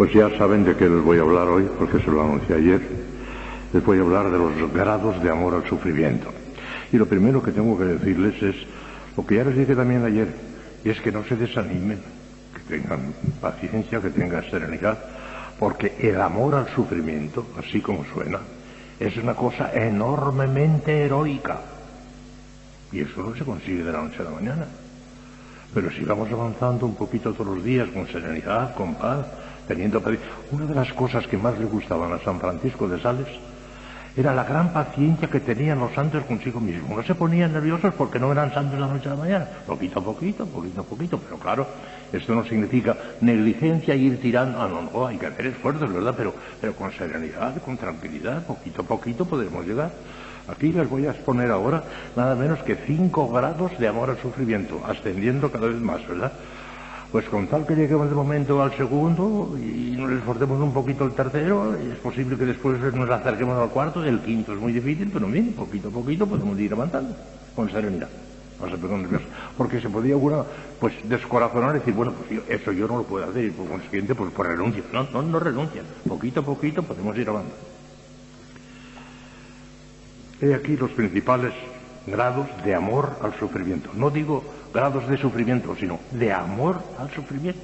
Pues ya saben de qué les voy a hablar hoy, porque se lo anuncié ayer. Les voy a hablar de los grados de amor al sufrimiento. Y lo primero que tengo que decirles es lo que ya les dije también ayer, y es que no se desanimen, que tengan paciencia, que tengan serenidad, porque el amor al sufrimiento, así como suena, es una cosa enormemente heroica. Y eso no se consigue de la noche a la mañana. Pero si vamos avanzando un poquito todos los días con serenidad, con paz, teniendo Una de las cosas que más le gustaban a San Francisco de Sales era la gran paciencia que tenían los santos consigo mismos. No se ponían nerviosos porque no eran santos la noche a la mañana. Poquito a poquito, poquito a poquito. Pero claro, esto no significa negligencia y ir tirando. Ah, no, no, hay que hacer esfuerzos, ¿verdad? Pero, pero con serenidad, con tranquilidad, poquito a poquito podemos llegar. Aquí les voy a exponer ahora nada menos que cinco grados de amor al sufrimiento, ascendiendo cada vez más, ¿verdad? Pues con tal que lleguemos de momento al segundo y nos esforcemos un poquito el tercero, es posible que después nos acerquemos al cuarto, el quinto es muy difícil, pero bien, poquito a poquito podemos ir avanzando, con serenidad. No se. Porque se podía uno, pues, descorazonar y decir, bueno, pues eso yo no lo puedo hacer, y por consiguiente, pues, por renuncia. No, no, no renuncian. Poquito a poquito podemos ir avanzando. He aquí los principales grados de amor al sufrimiento. No digo grados de sufrimiento, sino de amor al sufrimiento.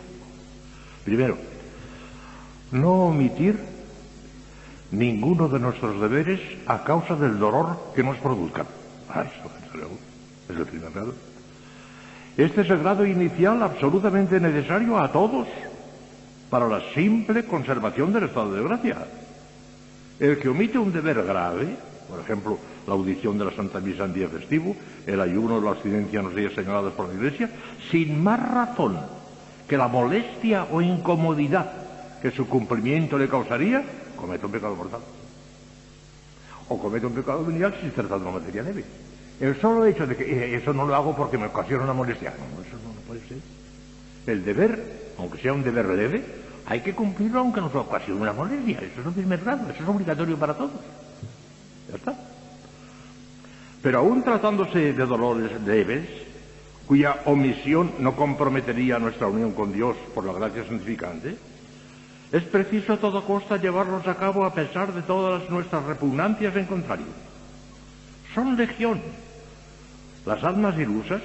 Primero, no omitir ninguno de nuestros deberes a causa del dolor que nos produzcan. Ah, es el primer grado. Este es el grado inicial absolutamente necesario a todos para la simple conservación del estado de gracia. El que omite un deber grave, por ejemplo, la audición de la Santa Misa en día festivo, el ayuno, la abstinencia en los días señalados por la Iglesia, sin más razón que la molestia o incomodidad que su cumplimiento le causaría, comete un pecado mortal. O comete un pecado venial si se de una materia leve. El solo hecho de que eh, eso no lo hago porque me ocasiona una molestia, no, eso no, puede ser. El deber, aunque sea un deber leve, hay que cumplirlo aunque nos ocasione una molestia. Eso es un primer grado, eso es obligatorio para todos. Está. Pero aún tratándose de dolores leves, cuya omisión no comprometería nuestra unión con Dios por la gracia santificante, es preciso a toda costa llevarlos a cabo a pesar de todas nuestras repugnancias en contrario. Son legión las almas ilusas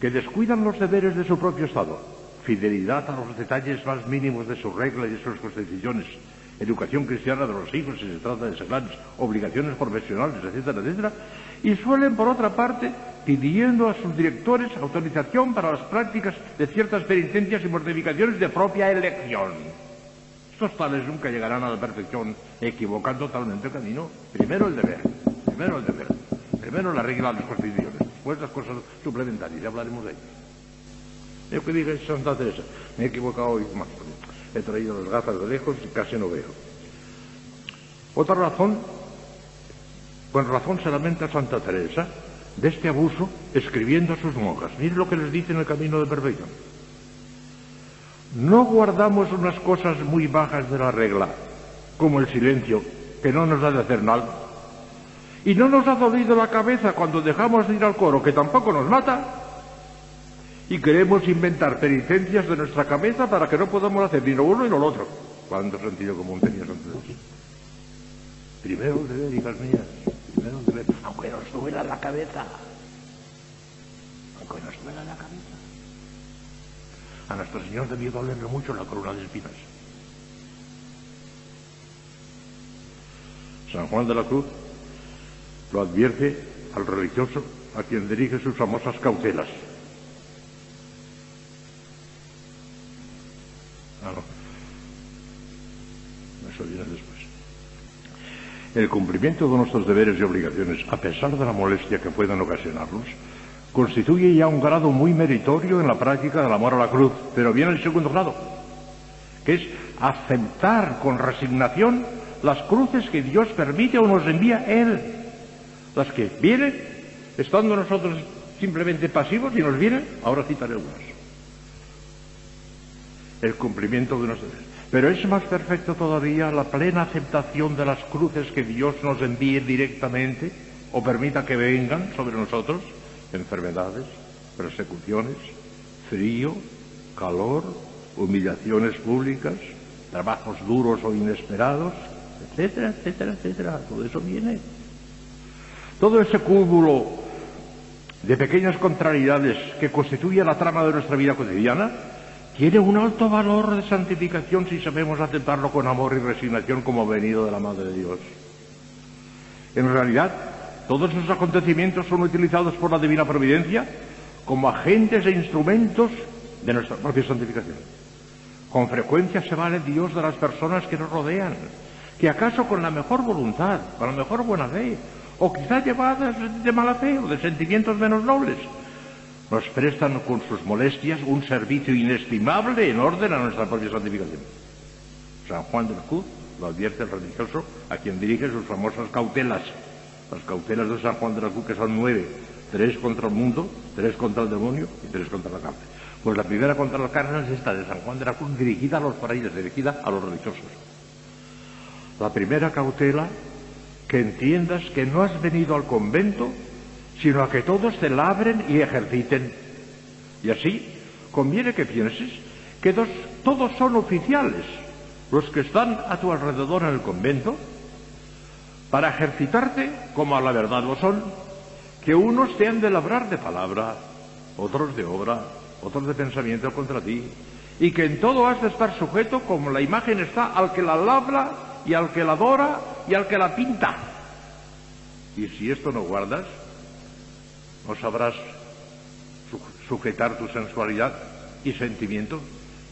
que descuidan los deberes de su propio Estado, fidelidad a los detalles más mínimos de sus reglas y de sus constituciones, educación cristiana de los hijos si se trata de seglares, obligaciones profesionales, etcétera, etcétera, y suelen, por otra parte, pidiendo a sus directores autorización para las prácticas de ciertas penitencias y mortificaciones de propia elección. Estos tales nunca llegarán a la perfección, equivocando totalmente el camino. Primero el deber, primero el deber, primero la regla de las constituciones, después las cosas suplementarias, ya hablaremos de ellas. Yo que dije Santa Teresa, me he equivocado hoy más. He traído las gafas de lejos y casi no veo. Otra razón con razón se lamenta Santa Teresa de este abuso escribiendo a sus monjas. Miren lo que les dice en el camino de perfección. No guardamos unas cosas muy bajas de la regla, como el silencio, que no nos da de hacer nada. Y no nos ha dolido la cabeza cuando dejamos de ir al coro, que tampoco nos mata. Y queremos inventar penitencias de nuestra cabeza para que no podamos hacer ni lo uno ni lo otro. Cuánto sentido común tenía Santa Teresa. Primero el deber, hijas mías aunque nos duela la cabeza. Aunque nos duela la cabeza. A nuestro Señor debió dolerle mucho la corona de espinas. San Juan de la Cruz lo advierte al religioso a quien dirige sus famosas cautelas. Después. El cumplimiento de nuestros deberes y obligaciones, a pesar de la molestia que puedan ocasionarnos, constituye ya un grado muy meritorio en la práctica del amor a la cruz. Pero viene el segundo grado, que es aceptar con resignación las cruces que Dios permite o nos envía Él. Las que vienen, estando nosotros simplemente pasivos y nos vienen, ahora citaré unas. El cumplimiento de nuestros. Pero es más perfecto todavía la plena aceptación de las cruces que Dios nos envíe directamente o permita que vengan sobre nosotros, enfermedades, persecuciones, frío, calor, humillaciones públicas, trabajos duros o inesperados, etcétera, etcétera, etcétera. Todo eso viene. Todo ese cúmulo de pequeñas contrariedades que constituye la trama de nuestra vida cotidiana tiene un alto valor de santificación si sabemos aceptarlo con amor y resignación como venido de la Madre de Dios. En realidad, todos esos acontecimientos son utilizados por la Divina Providencia como agentes e instrumentos de nuestra propia santificación. Con frecuencia se vale Dios de las personas que nos rodean, que acaso con la mejor voluntad, con la mejor buena fe, o quizá llevadas de mala fe o de sentimientos menos nobles, nos prestan con sus molestias un servicio inestimable en orden a nuestra propia santificación. San Juan de la Cruz lo advierte el religioso a quien dirige sus famosas cautelas. Las cautelas de San Juan de la Cruz, que son nueve, tres contra el mundo, tres contra el demonio y tres contra la carne. Pues la primera contra la carne es esta de San Juan de la Cruz, dirigida a los frailes, dirigida a los religiosos. La primera cautela, que entiendas que no has venido al convento sino a que todos te labren y ejerciten. Y así conviene que pienses que todos son oficiales los que están a tu alrededor en el convento para ejercitarte como a la verdad lo son, que unos te han de labrar de palabra, otros de obra, otros de pensamiento contra ti, y que en todo has de estar sujeto como la imagen está al que la labra y al que la adora y al que la pinta. Y si esto no guardas, no sabrás sujetar tu sensualidad y sentimiento,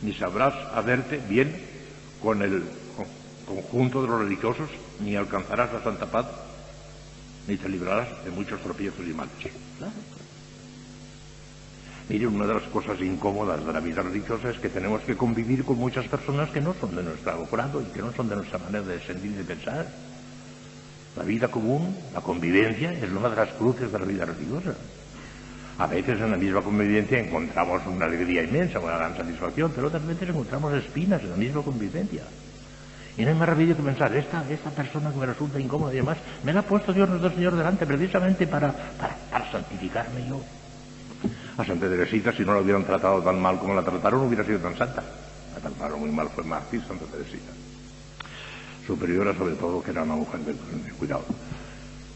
ni sabrás haberte bien con el conjunto de los religiosos, ni alcanzarás la santa paz, ni te librarás de muchos tropiezos y males. Mire, una de las cosas incómodas de la vida religiosa es que tenemos que convivir con muchas personas que no son de nuestro grado y que no son de nuestra manera de sentir y de pensar. La vida común, la convivencia, es una de las cruces de la vida religiosa. A veces en la misma convivencia encontramos una alegría inmensa, una gran satisfacción, pero otras veces encontramos espinas en la misma convivencia. Y no hay más remedio que pensar, esta, esta persona que me resulta incómoda y demás, me la ha puesto Dios nuestro Señor delante precisamente para, para, santificarme yo. A Santa Teresita, si no la hubieran tratado tan mal como la trataron, hubiera sido tan santa. La trataron muy mal, fue mártir Santa Teresita superiora sobre todo, que era una mujer de cuidado.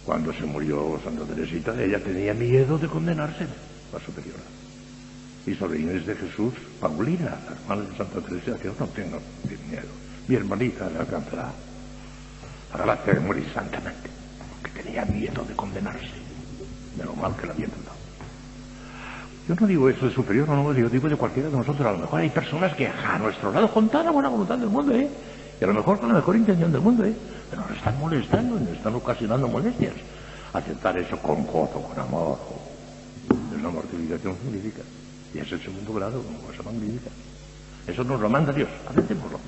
Cuando se murió Santa Teresita, ella tenía miedo de condenarse, la superiora. Y sobre de Jesús, Paulina, la hermana de Santa Teresita, que no tengo miedo. Mi hermanita le alcanzará la gracia de morir santamente, porque tenía miedo de condenarse, de lo mal que la había tratado. Yo no digo eso de superior, no, yo digo de cualquiera de nosotros. A lo mejor hay personas que a nuestro lado, con toda la buena voluntad del mundo, ¿eh? Y a lo mejor con la mejor intención del mundo, ¿eh? Pero nos están molestando, nos están ocasionando molestias. Aceptar eso con gozo, con amor, es una mortificación magnífica. Y es el segundo grado, una cosa magnífica. Eso nos lo manda Dios, aceptémoslo.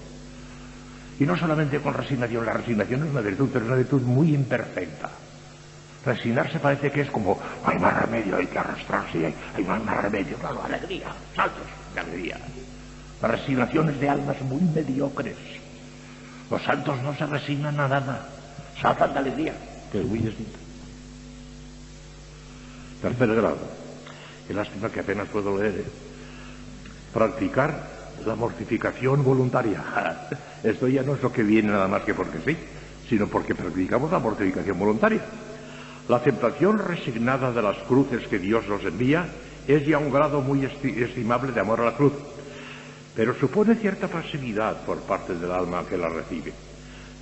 Y no solamente con resignación, la resignación es una virtud, pero es una virtud muy imperfecta. Resignarse parece que es como, hay más remedio, hay que arrastrarse, hay, hay más, más remedio. Claro, alegría, saltos de alegría. La resignación es de almas muy mediocres los santos no se resignan a nada, saltan de alegría, que es muy distinto. Tercer grado, y lástima que apenas puedo leer, ¿eh? practicar la mortificación voluntaria. Esto ya no es lo que viene nada más que porque sí, sino porque practicamos la mortificación voluntaria. La aceptación resignada de las cruces que Dios nos envía es ya un grado muy estimable de amor a la cruz pero supone cierta pasividad por parte del alma que la recibe.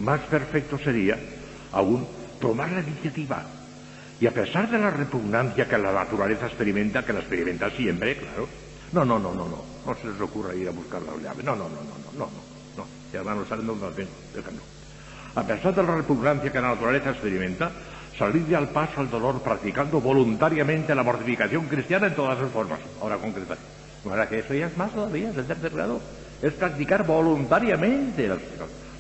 Más perfecto sería, aún, tomar la iniciativa y a pesar de la repugnancia que la naturaleza experimenta, que la experimenta siempre, claro. No, no, no, no, no. No se les ocurra ir a buscar la llave. No, no, no, no, no, no, no. no, Ya van usando más bien el. A pesar de la repugnancia que la naturaleza experimenta, salirle al paso al dolor practicando voluntariamente la mortificación cristiana en todas sus formas. Ahora concretaré. Ahora que eso ya es más todavía, es el tercer grado. Es practicar voluntariamente las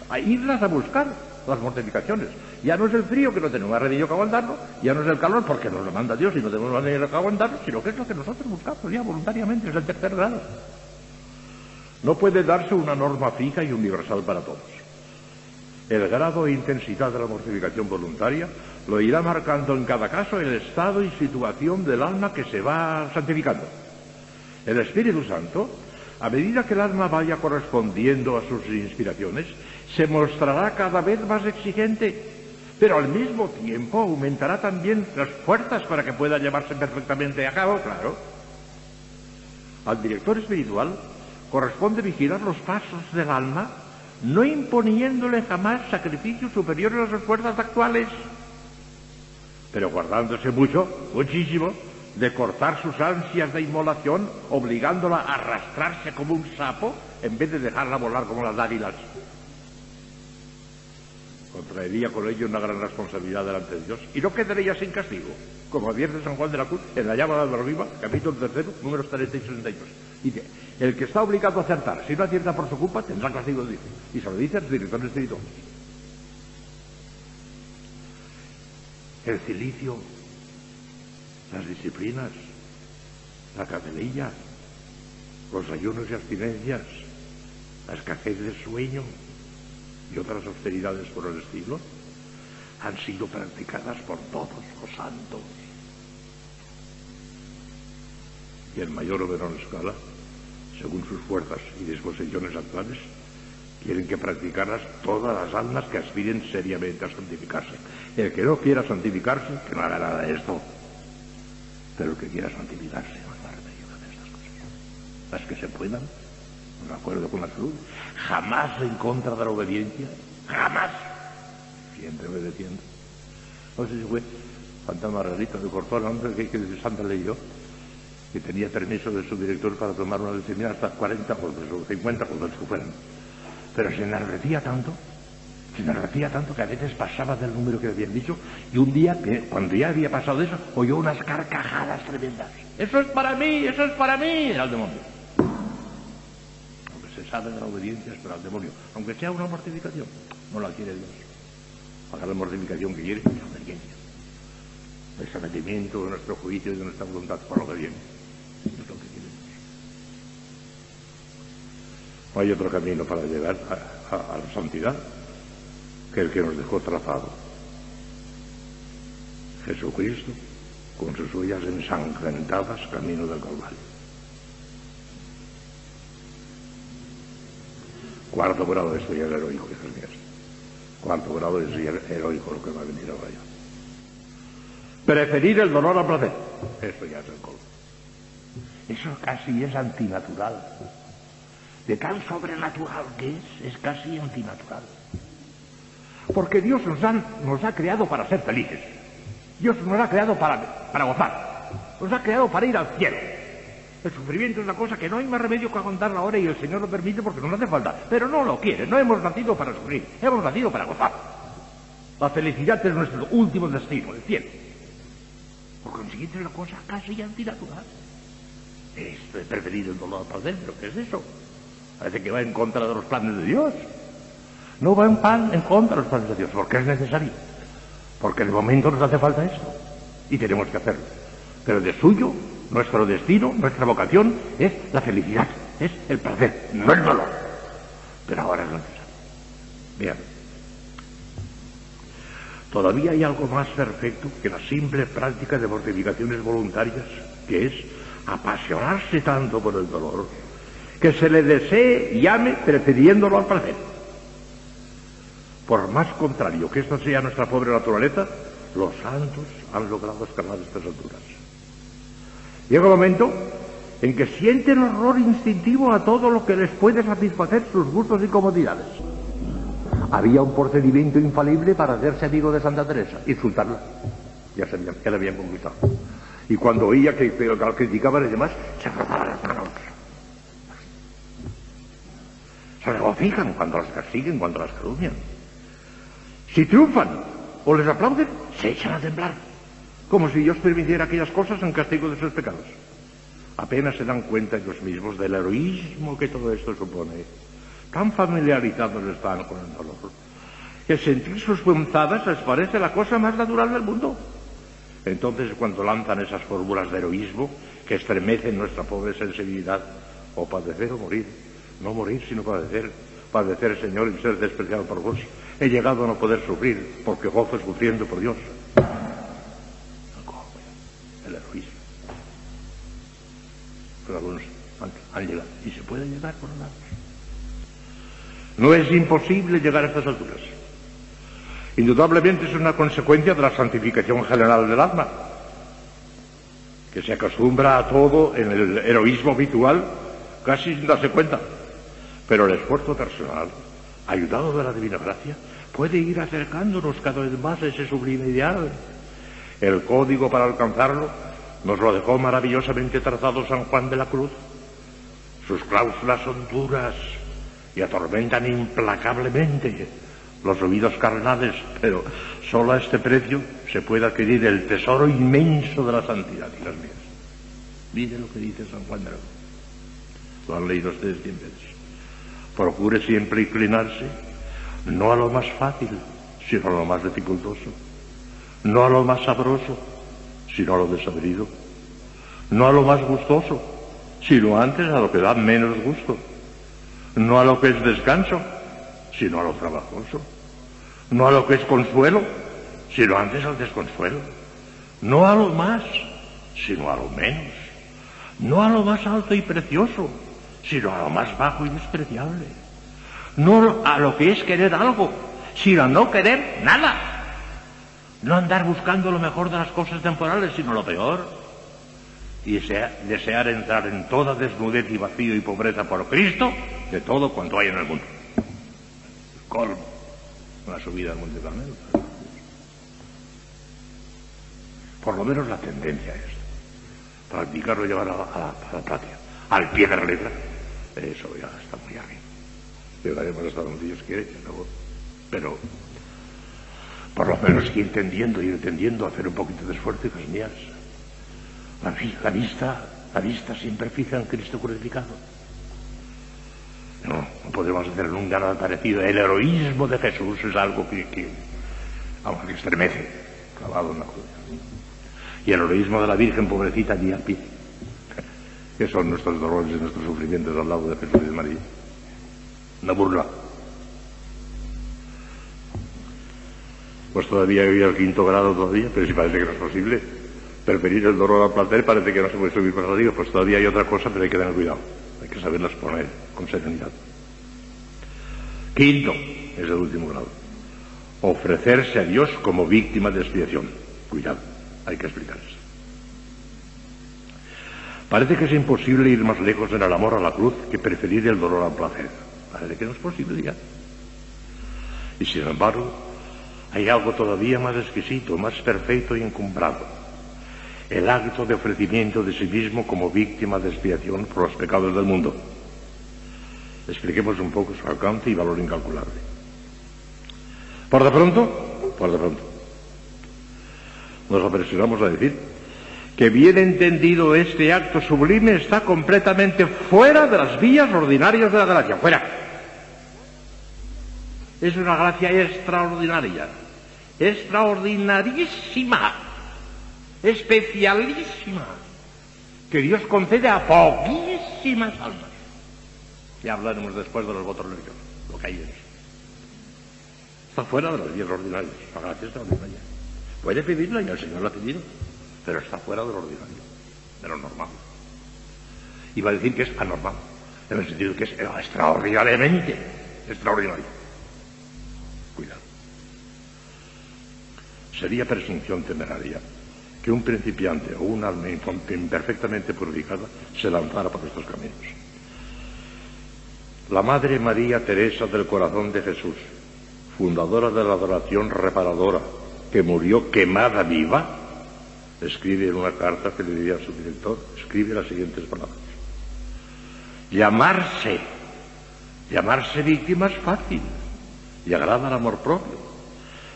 a irlas a buscar las mortificaciones. Ya no es el frío que no tenemos remedio que aguantarlo, ya no es el calor porque nos lo manda Dios y no tenemos remedio que aguantarlo, sino que es lo que nosotros buscamos ya voluntariamente, es el tercer grado. No puede darse una norma fija y universal para todos. El grado e intensidad de la mortificación voluntaria lo irá marcando en cada caso el estado y situación del alma que se va santificando. El Espíritu Santo a medida que el alma vaya correspondiendo a sus inspiraciones, se mostrará cada vez más exigente, pero al mismo tiempo aumentará también las fuerzas para que pueda llevarse perfectamente a cabo, claro. Al director espiritual corresponde vigilar los pasos del alma, no imponiéndole jamás sacrificios superiores a sus fuerzas actuales, pero guardándose mucho, muchísimo, de cortar sus ansias de inmolación, obligándola a arrastrarse como un sapo en vez de dejarla volar como las águilas. Contraería con ello una gran responsabilidad delante de Dios y no quedaría sin castigo, como advierte San Juan de la Cruz en la llamada de Viva, capítulo tercero, números 30 y 62. Dice, el que está obligado a acertar, si no acierta por su culpa, tendrá castigo de Dios. Y se lo dice al director espiritual. El cilicio las disciplinas, la capelilla, los ayunos y abstinencias, la escasez de sueño y otras austeridades por el estilo, han sido practicadas por todos los santos. Y en mayor o escala, según sus fuerzas y disposiciones actuales, quieren que practicarlas todas las almas que aspiren seriamente a santificarse. El que no quiera santificarse, que no haga nada de esto. Pero el que quiera santificarse remedio que hacer estas cosas. Las que se puedan, de acuerdo con la salud, jamás en contra de la obediencia, jamás, siempre obedeciendo. No sé si fue Santa Margarita de Cortón, hombre, que, que Santa leyó, que tenía permiso de su director para tomar una decisión hasta 40 o 50 cuando que fueran. Pero se enardecía tanto se me tanto que a veces pasaba del número que habían dicho y un día, cuando ya había pasado eso, oyó unas carcajadas tremendas. Eso es para mí, eso es para mí, era el demonio. Aunque se sabe de la obediencia es para el demonio. Aunque sea una mortificación, no la quiere Dios. Haga la mortificación que quiere es obediencia. El sometimiento de nuestro juicio y de nuestra voluntad por lo que viene. Es lo que quiere. No hay otro camino para llegar a la santidad el que nos dejó trazado. Jesucristo, con sus huellas ensangrentadas, camino del Calvario. Cuarto grado de estudiar heroico, hijas mías. Cuarto grado de estudiar heroico, lo que va a venir ahora ya. Preferir el dolor al placer. Esto ya es el colmo. Eso casi es antinatural. De tan sobrenatural que es, es casi antinatural. Porque Dios nos, ha creado para ser felices. Dios nos ha creado para, para gozar. Nos ha creado para ir al cielo. El sufrimiento es una cosa que no hay más remedio que aguantar ahora y el Señor lo permite porque nos hace falta. Pero no lo quiere. No hemos nacido para sufrir. Hemos nacido para gozar. La felicidad es nuestro último destino, el cielo. Por consiguiente es una cosa casi antinatural. Esto es preferir el dolor para dentro. ¿Qué es eso? Parece que va en contra de los planes de Dios. No va en pan en contra de los planes de Dios, porque es necesario. Porque el momento nos hace falta esto. Y tenemos que hacerlo. Pero de suyo, nuestro destino, nuestra vocación es la felicidad, es el placer, no el dolor. Pero ahora es necesario. Bien. Todavía hay algo más perfecto que la simple práctica de mortificaciones voluntarias, que es apasionarse tanto por el dolor, que se le desee y ame prefiriéndolo al placer. Por más contrario que esto sea nuestra pobre naturaleza, los santos han logrado escalar estas alturas. Llega el momento en que sienten horror instintivo a todo lo que les puede satisfacer sus gustos y comodidades. Había un procedimiento infalible para hacerse amigo de Santa Teresa, insultarla. Ya sabían, que la habían conquistado. Y cuando oía que, que, que criticaban y demás, se frotaban las manos. Se regocijan cuando las persiguen, cuando las calumnian. Si triunfan o les aplauden, se echan a temblar, como si Dios permitiera aquellas cosas en castigo de sus pecados. Apenas se dan cuenta ellos mismos del heroísmo que todo esto supone. Tan familiarizados están con el dolor, que sentir sus punzadas les parece la cosa más natural del mundo. Entonces, cuando lanzan esas fórmulas de heroísmo que estremecen nuestra pobre sensibilidad, o padecer o morir, no morir sino padecer, padecer, Señor, y ser despreciado por vos, He llegado a no poder sufrir porque gozo sufriendo por Dios. El heroísmo. Pero algunos han, llegado. Y se puede llegar. por lados. No es imposible llegar a estas alturas. Indudablemente es una consecuencia de la santificación general del alma, que se acostumbra a todo en el heroísmo habitual casi sin darse cuenta. Pero el esfuerzo personal, ayudado de la divina gracia, puede ir acercándonos cada vez más a ese sublime ideal. El código para alcanzarlo nos lo dejó maravillosamente trazado San Juan de la Cruz. Sus cláusulas son duras y atormentan implacablemente los ruidos carnales, pero solo a este precio se puede adquirir el tesoro inmenso de la santidad y las mías. Mire lo que dice San Juan de la Cruz. Lo han leído ustedes cien veces. Procure siempre inclinarse no a lo más fácil, sino a lo más dificultoso. No a lo más sabroso, sino a lo desabrido. No a lo más gustoso, sino antes a lo que da menos gusto. No a lo que es descanso, sino a lo trabajoso. No a lo que es consuelo, sino antes al desconsuelo. No a lo más, sino a lo menos. No a lo más alto y precioso, sino a lo más bajo y despreciable. No a lo que es querer algo, sino a no querer nada. No andar buscando lo mejor de las cosas temporales, sino lo peor. Y desear, entrar en toda desnudez y vacío y pobreza por Cristo de todo cuanto hay en el mundo. Colmo. Una subida al Monte Carmelo. Por lo menos la tendencia es practicarlo y llevar a, la, práctica, al pie de la letra. Eso ya está muy bien. Llegaremos hasta donde Dios quiere, pero por lo menos ir entendiendo, ir entendiendo, hacer un poquito de esfuerzo, hijas mías. La, la vista, la vista siempre fija en Cristo crucificado. No, no podemos hacer nunca nada parecido. El heroísmo de Jesús es algo que, que, que estremece, clavado en la cruz. Y el heroísmo de la Virgen, pobrecita, allí a pie que son nuestros dolores y nuestros sufrimientos al lado de Jesús y de María. Una burla. Pues todavía hay el quinto grado todavía, pero si parece que no es posible. Preferir el dolor al placer parece que no se puede subir más arriba. Pues todavía hay otra cosa, pero hay que tener cuidado. Hay que saberlas poner con serenidad. Quinto, es el último grado. Ofrecerse a Dios como víctima de expiación. Cuidado, hay que explicar eso. Parece que es imposible ir más lejos en el amor a la cruz que preferir el dolor al placer. Parece que no es posible ya. Y sin embargo, hay algo todavía más exquisito, más perfecto y encumbrado. El acto de ofrecimiento de sí mismo como víctima de expiación por los pecados del mundo. Expliquemos un poco su alcance y valor incalculable. Por de pronto, por de pronto, nos apresuramos a decir que bien entendido este acto sublime está completamente fuera de las vías ordinarias de la gracia, fuera. Es una gracia extraordinaria, extraordinarísima, especialísima, que Dios concede a poquísimas almas. Ya hablaremos después de los votos religiosos, lo que hay en eso. Está fuera de las vías ordinarias, la gracia extraordinaria. Puede pedirla y el Señor lo ha pedido pero está fuera de lo ordinario, de lo normal. Iba a decir que es anormal, en el sentido que es extraordinariamente extraordinario. Cuidado. Sería presunción temeraria que un principiante o un alma imperfectamente purificada se lanzara por estos caminos. La Madre María Teresa del Corazón de Jesús, fundadora de la adoración reparadora, que murió quemada viva, escribe en una carta que le diría a su director, escribe las siguientes palabras. Llamarse, llamarse víctima es fácil y agrada al amor propio,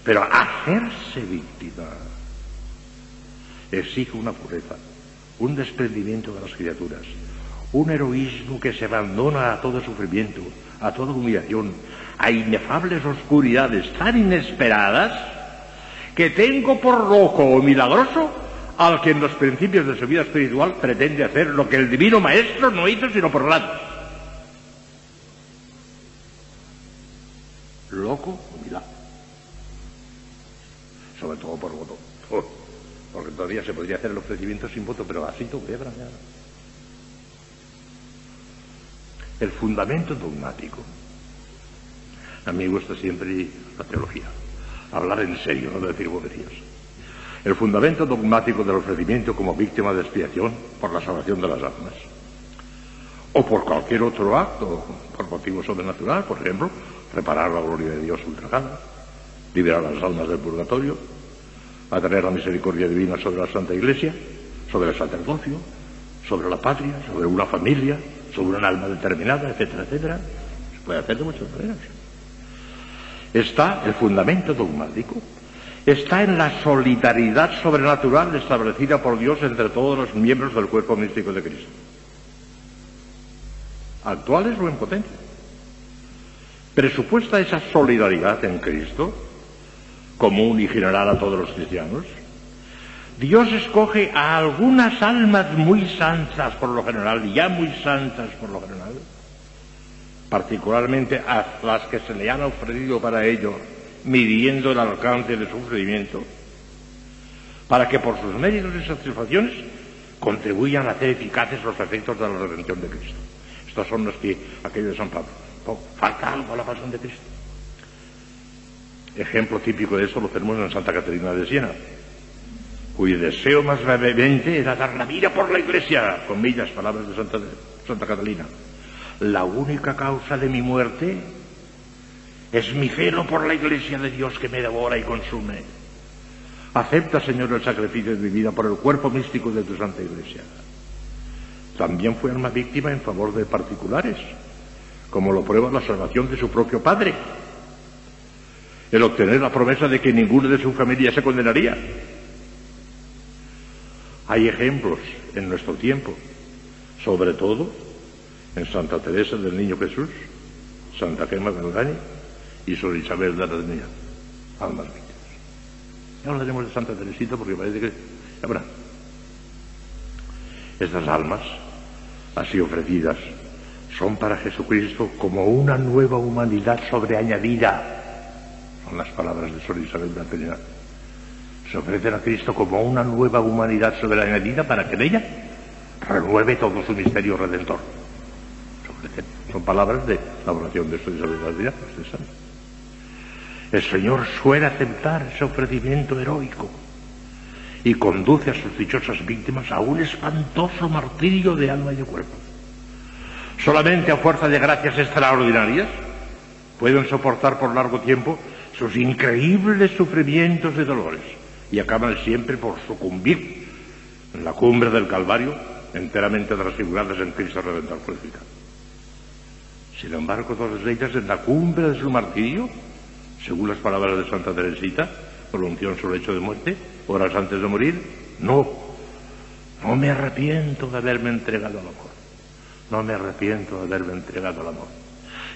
pero hacerse víctima exige una pureza, un desprendimiento de las criaturas, un heroísmo que se abandona a todo sufrimiento, a toda humillación, a inefables oscuridades tan inesperadas que tengo por loco o milagroso al que en los principios de su vida espiritual pretende hacer lo que el divino maestro no hizo sino por lado. Loco o Sobre todo por voto. Porque todavía se podría hacer el ofrecimiento sin voto, pero así todo quebra el fundamento dogmático. A mí me gusta siempre la teología, hablar en serio, no decir boberías. El fundamento dogmático del ofrecimiento como víctima de expiación por la salvación de las almas. O por cualquier otro acto, por motivo sobrenatural, por ejemplo, reparar la gloria de Dios ultrajada, liberar las almas del purgatorio, atraer la misericordia divina sobre la Santa Iglesia, sobre el sacerdocio, sobre la patria, sobre una familia, sobre un alma determinada, etcétera, etcétera. Se puede hacer de muchas maneras. Está el fundamento dogmático, está en la solidaridad sobrenatural establecida por Dios entre todos los miembros del cuerpo místico de Cristo, actuales o en potencia. Presupuesta esa solidaridad en Cristo, común y general a todos los cristianos, Dios escoge a algunas almas muy santas por lo general, ya muy santas por lo general, particularmente a las que se le han ofrecido para ello, midiendo el alcance de su sufrimiento, para que por sus méritos y satisfacciones contribuyan a hacer eficaces los efectos de la redención de Cristo. Estos son los que aquellos de San Pablo. falta algo a la pasión de Cristo. Ejemplo típico de eso lo tenemos en Santa Caterina de Siena cuyo deseo más brevemente era dar la vida por la iglesia, comillas, palabras de Santa, Santa Catalina. La única causa de mi muerte es mi celo por la iglesia de Dios que me devora y consume. Acepta, Señor, el sacrificio de mi vida por el cuerpo místico de tu Santa Iglesia. También fue alma víctima en favor de particulares, como lo prueba la salvación de su propio padre, el obtener la promesa de que ninguno de su familia se condenaría. Hay ejemplos en nuestro tiempo, sobre todo en Santa Teresa del Niño Jesús, Santa Gema Galgani y Sor Isabel de la almas víctimas. Ya hablaremos de Santa Teresita porque parece que habrá. Estas almas, así ofrecidas, son para Jesucristo como una nueva humanidad sobreañadida. Son las palabras de Sor Isabel de la Trinidad se ofrecen a Cristo como una nueva humanidad añadida para que en ella renueve todo su misterio redentor. son palabras de la oración de su Isabel El Señor suele aceptar ese ofrecimiento heroico y conduce a sus dichosas víctimas a un espantoso martirio de alma y de cuerpo. Solamente a fuerza de gracias extraordinarias pueden soportar por largo tiempo sus increíbles sufrimientos y dolores y acaban siempre por sucumbir en la cumbre del Calvario, enteramente transfiguradas en Cristo Redentor crucificado. Sin embargo, todas ellas en la cumbre de su martirio, según las palabras de Santa Teresita, pronunció en su lecho de muerte, horas antes de morir, no, no me arrepiento de haberme entregado al amor, no me arrepiento de haberme entregado al amor.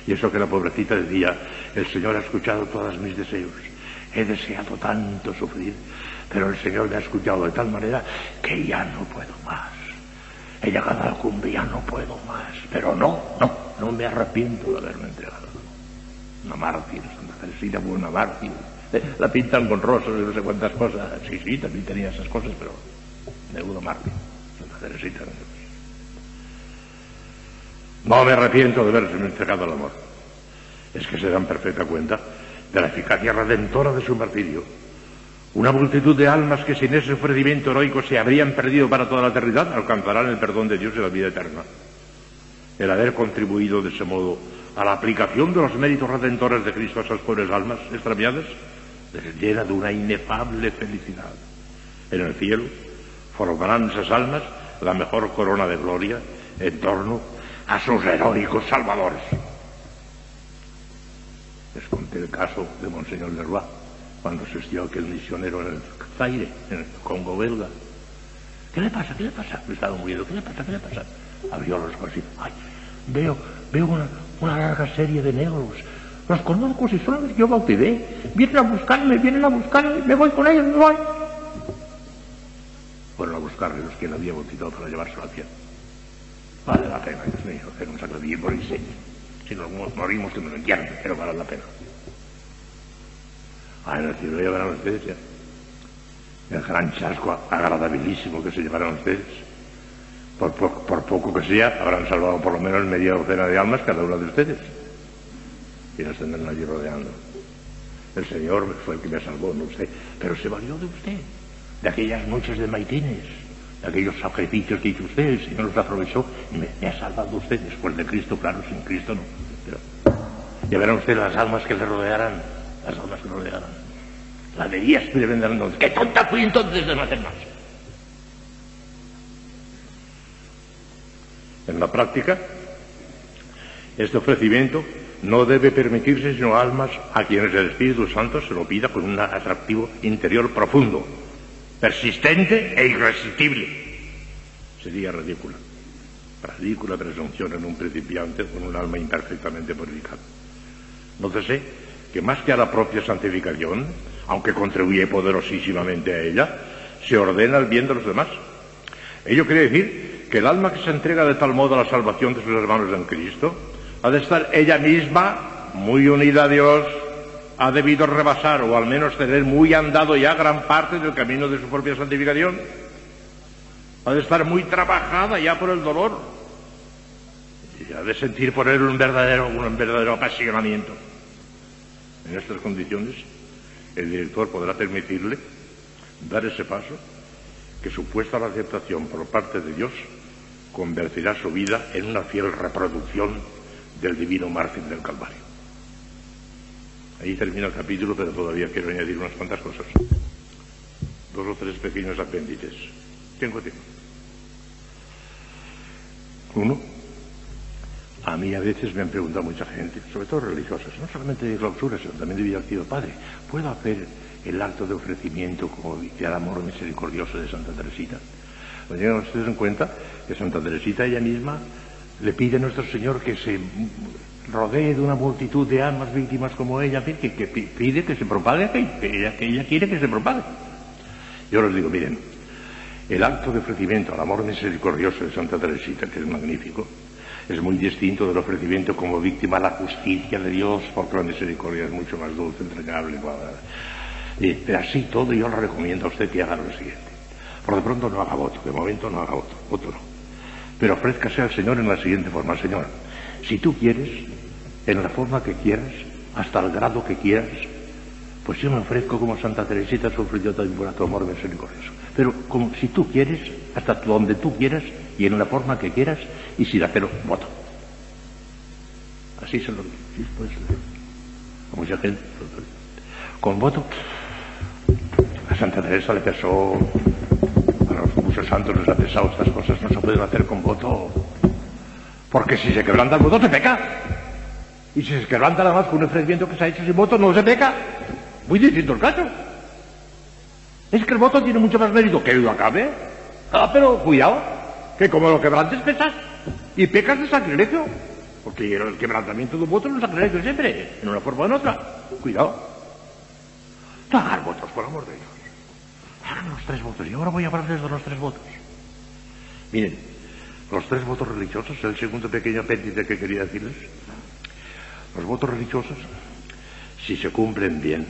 Y eso que la pobrecita decía, el Señor ha escuchado todos mis deseos, he deseado tanto sufrir, pero el Señor me ha escuchado de tal manera que ya no puedo más. He llegado a la cumbre, ya no puedo más. Pero no, no, no me arrepiento de haberme entregado. Una mártir, Mártir. Eh, la pintan con rosas y no sé cuántas cosas. Sí, sí, también tenía esas cosas, pero de. Santa Teresita. No me arrepiento de haberme entregado al amor. Es que se dan perfecta cuenta de la eficacia redentora de su martirio una multitud de almas que sin ese ofrecimiento heroico se habrían perdido para toda la eternidad alcanzarán el perdón de Dios y la vida eterna. El haber contribuido de ese modo a la aplicación de los méritos redentores de Cristo a esas pobres almas extraviadas les llena de una inefable felicidad. En el cielo formarán esas almas la mejor corona de gloria en torno a sus heroicos salvadores. Les conté el caso de Monseñor Leroy cuando asistió aquel misionero en el Zaire, en el Congo belga. ¿Qué le pasa? ¿Qué le pasa? Me estaba muriendo. ¿Qué le pasa? ¿Qué le pasa? Abrió los ojos ay, veo, veo una, una larga serie de negros. Los conozco si son los que yo bauticé. Vienen a buscarme, vienen a buscarme, me voy con ellos, me voy. Fueron a buscarle los que él había bautizado para llevarse al cielo. Vale la pena, Dios mío, hacer un sacrificio por el Si nos morimos, que nos entierren, pero vale la pena. Ah, en el cielo llevarán ustedes ya. El gran chasco agradabilísimo que se llevarán ustedes. Por, poco que sea, habrán salvado por lo menos media docena de almas cada una de ustedes. Y nos tendrán allí rodeando. El Señor fue el que me salvó, no sé, pero se valió de usted, de aquellas noches de maitines, de aquellos sacrificios que hizo usted, el Señor los aprovechó y me, ha salvado usted después de Cristo, claro, sin Cristo no. Pero ya verán ustedes las almas que le rodearán, las almas que le rodearán. La de días que le vendrán entonces. ¡Qué tonta fui entonces de no hacer más! En la práctica, este ofrecimiento no debe permitirse sino almas a quienes el Espíritu Santo se lo pida con un atractivo interior profundo, persistente e irresistible. Sería ridícula. Ridícula presunción en un principiante con un alma imperfectamente purificada. Nótese que más que a la propia santificación, aunque contribuye poderosísimamente a ella, se ordena el bien de los demás. Ello quiere decir que el alma que se entrega de tal modo a la salvación de sus hermanos en Cristo ha de estar ella misma muy unida a Dios, ha debido rebasar o al menos tener muy andado ya gran parte del camino de su propia santificación, ha de estar muy trabajada ya por el dolor y ha de sentir por él un verdadero, un verdadero apasionamiento. En estas condiciones, el director podrá permitirle dar ese paso que supuesta la aceptación por parte de Dios convertirá su vida en una fiel reproducción del divino mártir del Calvario. Ahí termina el capítulo, pero todavía quiero añadir unas cuantas cosas. Dos o tres pequeños apéndices. Tengo tiempo. Uno, a mí a veces me han preguntado mucha gente, sobre todo religiosas, no solamente de clausura, sino también de activa. Padre, ¿puedo hacer el acto de ofrecimiento como el amor misericordioso de Santa Teresita? Pues tengan ustedes en cuenta que Santa Teresita ella misma le pide a nuestro Señor que se rodee de una multitud de almas víctimas como ella, que, que pide que se propague, que ella, que ella quiere que se propague. Yo les digo, miren, el acto de ofrecimiento al amor misericordioso de Santa Teresita, que es magnífico, es muy distinto del ofrecimiento como víctima a la justicia de Dios, porque la misericordia es mucho más dulce, entrañable. pero así todo yo le recomiendo a usted que haga lo siguiente. Por de pronto no haga voto, de momento no haga voto, voto no. Pero ofrézcase al Señor en la siguiente forma, Señor, si tú quieres, en la forma que quieras, hasta el grado que quieras, pues yo me ofrezco como Santa Teresita sufrió también por tu amor misericordioso. Pero como si tú quieres, hasta donde tú quieras y en la forma que quieras, y sin hacerlo, voto. Así se lo dice. A mucha gente. Con voto, a Santa Teresa le pesó muchos santos les ha pesado estas cosas, no se pueden hacer con voto. Porque si se quebranta el voto, se peca. Y si se quebranta nada más con un ofrecimiento que se ha hecho sin voto, no se peca. Muy distinto el caso. Es que el voto tiene mucho más mérito que lo acabe. Ah, pero cuidado, que como lo quebrantes pesas y pecas de sacrilegio. Porque el quebrantamiento de un voto es un sacrilegio siempre, en una forma o en otra. Cuidado. Tragar votos, por amor de Dios. Los tres votos. Y ahora voy a hablarles de los tres votos. Miren, los tres votos religiosos, el segundo pequeño apéndice que quería decirles. Los votos religiosos, si se cumplen bien,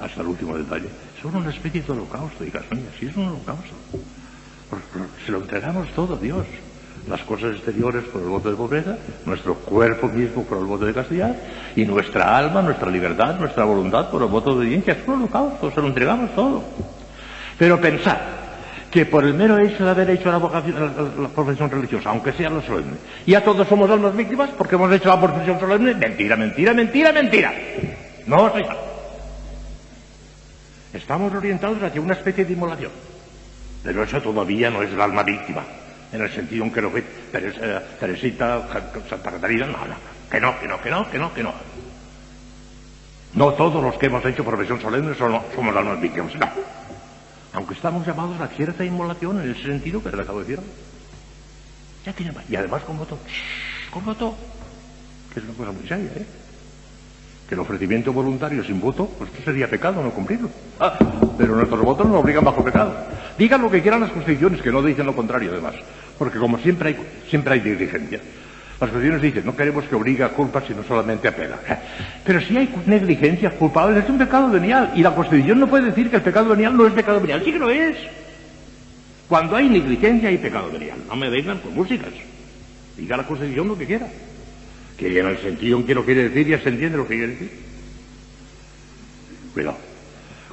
hasta el último detalle, son una especie de holocausto, y mías, si es un holocausto. Se lo entregamos todo a Dios. Las cosas exteriores por el voto de pobreza, nuestro cuerpo mismo por el voto de castidad, y nuestra alma, nuestra libertad, nuestra voluntad por el voto de obediencia. Es un holocausto, se lo entregamos todo. Pero pensar que por el mero hecho de haber hecho la, la, profesión religiosa, aunque sea lo solemne, ya todos somos almas víctimas porque hemos hecho la profesión solemne, mentira, mentira, mentira, mentira. No, señor. Estamos orientados hacia una especie de inmolación. Pero eso todavía no es el alma víctima, en el sentido en que lo ve Teresita, Santa Catarina, no, no, que no, que no, que no, que no, que no. No todos los que hemos hecho profesión solemne somos almas víctimas, no aunque estamos llamados a cierta inmolación en ese sentido que le acabo de decir. Ya tiene Y además con voto, con voto, que es una cosa muy seria, ¿eh? Que el ofrecimiento voluntario sin voto, pues esto sería pecado no cumplirlo. Ah, pero nuestros votos nos obligan bajo pecado. Digan lo que quieran las constituciones, que no dicen lo contrario además. Porque como siempre hay, siempre hay diligencia. Las constituciones dicen, no queremos que obligue a culpa, sino solamente a pena. Pero si hay negligencias culpables, es un pecado venial. Y la Constitución no puede decir que el pecado venial no es pecado venial. Sí que lo es. Cuando hay negligencia hay pecado venial. No me vengan con músicas. Diga la Constitución lo que quiera. Que en el sentido en que lo quiere decir ya se entiende lo que quiere decir. Cuidado.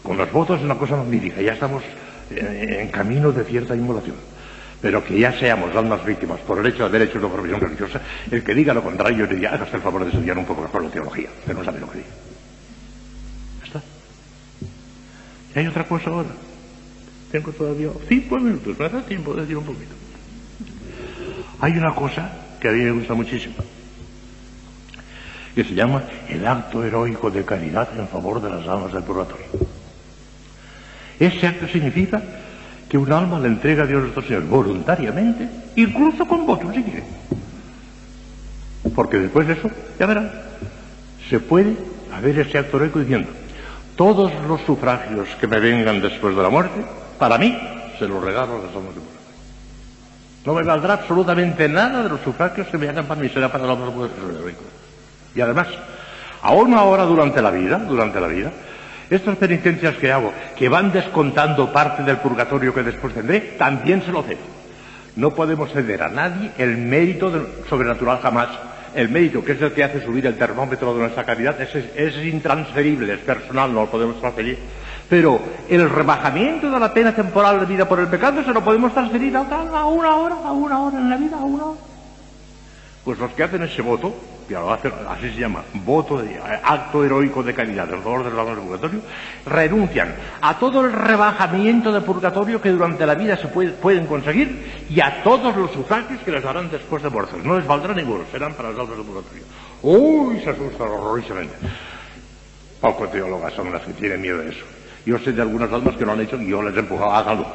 Con los votos es una cosa magnífica. Ya estamos eh, en camino de cierta inmolación. Pero que ya seamos almas víctimas por el hecho de haber hecho una profesión religiosa, el que diga lo contrario diría, hágase el favor de estudiar un poco mejor la teología, que no sabe lo que dice. Ya está. Y hay otra cosa ahora. Tengo todavía cinco minutos, me da tiempo de decir un poquito. Hay una cosa que a mí me gusta muchísimo, que se llama el acto heroico de caridad en favor de las almas del purgatorio. Ese acto significa que un alma le entrega a Dios nuestro Señor voluntariamente, incluso con votos si quiere. Porque después de eso, ya verán, se puede haber ese acto heroico diciendo, todos los sufragios que me vengan después de la muerte, para mí, se los regalo a las almas de muerte. No me valdrá absolutamente nada de los sufragios que me hagan para mí, será para los heroicos. Y además, aún ahora durante la vida, durante la vida, estas penitencias que hago, que van descontando parte del purgatorio que después tendré, también se lo cedo. No podemos ceder a nadie el mérito sobrenatural jamás. El mérito, que es el que hace subir el termómetro de nuestra caridad, es, intransferible, es personal, no lo podemos transferir. Pero el rebajamiento de la pena temporal de vida por el pecado se lo podemos transferir a, a una hora, a una hora en la vida, a una hora. Pues los que hacen ese voto, así se llama, voto de acto heroico de caridad en favor del del purgatorio, renuncian a todo el rebajamiento de purgatorio que durante la vida se pueden conseguir y a todos los sufragios que les darán después de muertos. No les valdrá ninguno, serán para las almas del purgatorio. Uy, se asustan horrorísimamente. Poco teólogas son las que tienen miedo de eso. Yo sé de algunas almas que lo han hecho y yo les he empujado, hágalo.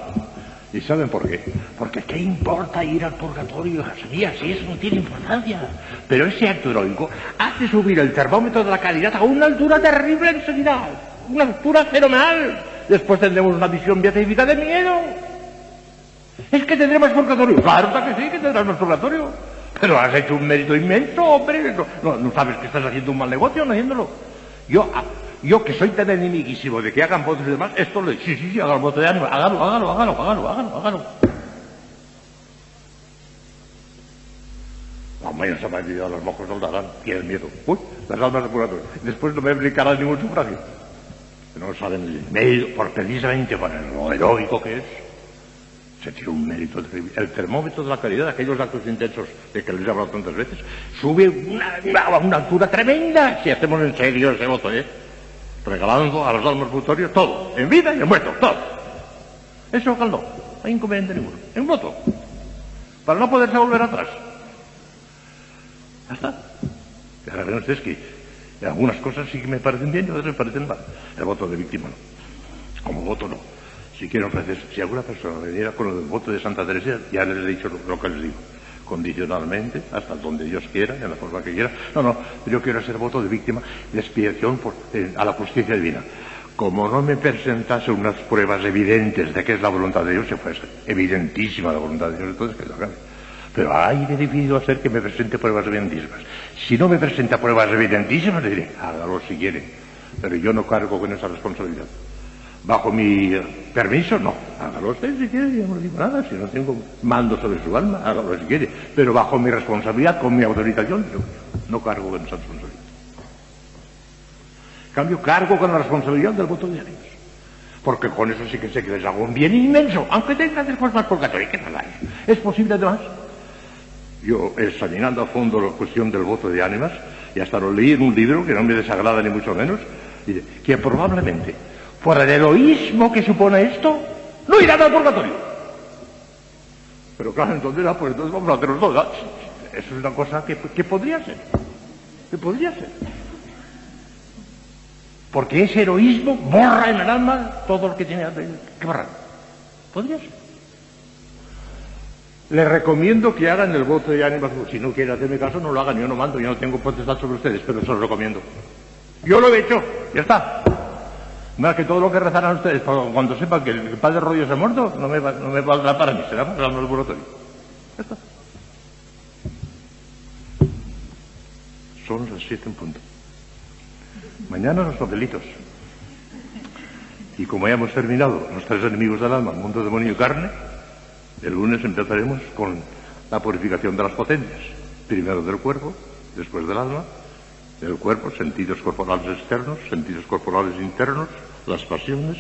¿Y saben por qué? Porque ¿qué importa ir al purgatorio, hija Si eso no tiene importancia. Pero ese acto heroico hace subir el termómetro de la calidad a una altura terrible enseguida. Una altura fenomenal. Después tendremos una visión beatífica de miedo. Es que tendremos purgatorio. Claro que sí, que tendremos purgatorio. Pero has hecho un mérito inmenso, hombre. No, sabes que estás haciendo un mal negocio no haciéndolo. Yo, yo que soy tan enemiguísimo de que hagan votos y demás, esto le sí, sí, sí, hagan votos de ánimo, hágalo, hágalo, hágalo, hágalo, hágalo, hágalo. Hombre, se me han olvidado los mojos soldarán, tienen miedo. Uy, las almas de purgatorio. Después no me aplicarán ningún sufragio. No saben el medio, por precisamente por lo heroico que es. Se tira un mérito terrible. El termómetro de la calidad aquellos actos intensos de que les he hablado tantas veces sube a una altura tremenda si hacemos en serio ese voto, ¿eh? Regalando a los almas futorios todo, en vida y en muerto, todo. Eso no hay inconveniente ninguno. En voto. Para no poderse volver atrás. Ya está. Ya ven ustedes que algunas cosas sí que me parecen bien y otras me parecen mal. El voto de víctima no. Como voto no. Si quieren ofrecer, si alguna persona veniera con el voto de Santa Teresa, ya les he dicho lo que les digo condicionalmente, hasta donde Dios quiera, en la forma que quiera. No, no, yo quiero ser voto de víctima de expiación eh, a la justicia divina. Como no me presentase unas pruebas evidentes de que es la voluntad de Dios, se fuese evidentísima la voluntad de Dios, entonces que lo haga. Pero hay de decidido hacer que me presente pruebas evidentísimas. Si no me presenta pruebas evidentísimas, le diré, hágalo si quiere. Pero yo no cargo con esa responsabilidad. Bajo mi permiso, no. Hágalo usted si quiere, yo no digo nada. Si no tengo mando sobre su alma, hágalo si quiere. Pero bajo mi responsabilidad, con mi autorización, yo no cargo con esa responsabilidad. cambio, cargo con la responsabilidad del voto de ánimos. Porque con eso sí que sé que les hago un bien inmenso, aunque tenga después más purgatorio. ¿Qué tal es? ¿Es posible además? Yo, examinando a fondo la cuestión del voto de ánimas, y hasta lo leí en un libro que no me desagrada ni mucho menos, que probablemente por el heroísmo que supone esto, no irán al purgatorio. Pero claro, entonces, ah, pues vamos a hacerlo todo. Eso es una cosa que, podría ser. Que podría ser. Porque ese heroísmo borra en el alma todo lo que tiene que borrar. Podría ser. Les recomiendo que hagan el voto de ánimo. Si no quieren hacerme caso, no lo hagan. Yo no mando, yo no tengo potestad sobre ustedes, pero eso lo recomiendo. Yo lo he hecho, ya está. Más que todo lo que rezarán ustedes, cuando sepan que el padre Rollo se ha muerto, no me, no me valdrá para mí, será para el laboratorio. Ya. Son las siete en punto. Mañana los papelitos. Y como ya hemos terminado los tres enemigos del alma, mundo, demonio y carne, El lunes empezaremos con la purificación de las potencias, primero del cuerpo, después del alma, del cuerpo, sentidos corporales externos, sentidos corporales internos, las pasiones,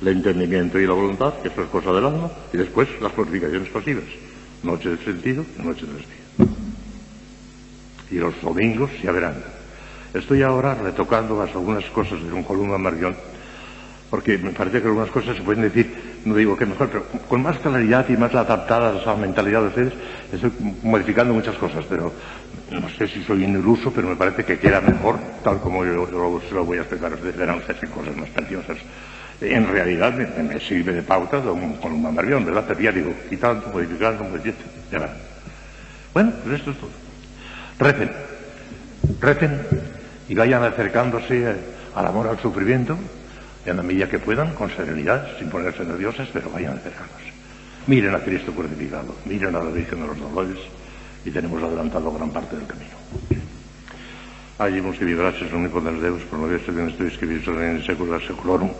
el entendimiento y la voluntad, que eso es cosa del alma, y después las purificaciones pasivas, noche del sentido y noche del espíritu. Y los domingos ya verán. Estoy ahora retocando algunas cosas de un columna Marión, porque me parece que algunas cosas se pueden decir, no digo que mejor, pero con más claridad y más adaptadas a la mentalidad de ustedes, estoy modificando muchas cosas, pero no sé si soy inuruso, pero me parece que queda mejor, tal como yo, se lo voy a explicar a ustedes, verán ustedes cosas más preciosas. En realidad me, sirve de pauta con un marbión, ¿verdad? Pero ya digo, quitando, modificando, modificando, ya verán. Bueno, pues esto es todo. Recen, recen y vayan acercándose al amor al sufrimiento, en la medida que puedan, con serenidad, sin ponerse nerviosas, pero vayan acercándose. Miren a Cristo crucificado, miren a la Virgen de los Dolores y tenemos adelantado gran parte del camino. Allí hemos que a un de Deus por no haber sido en estudios que en el secular seculorum.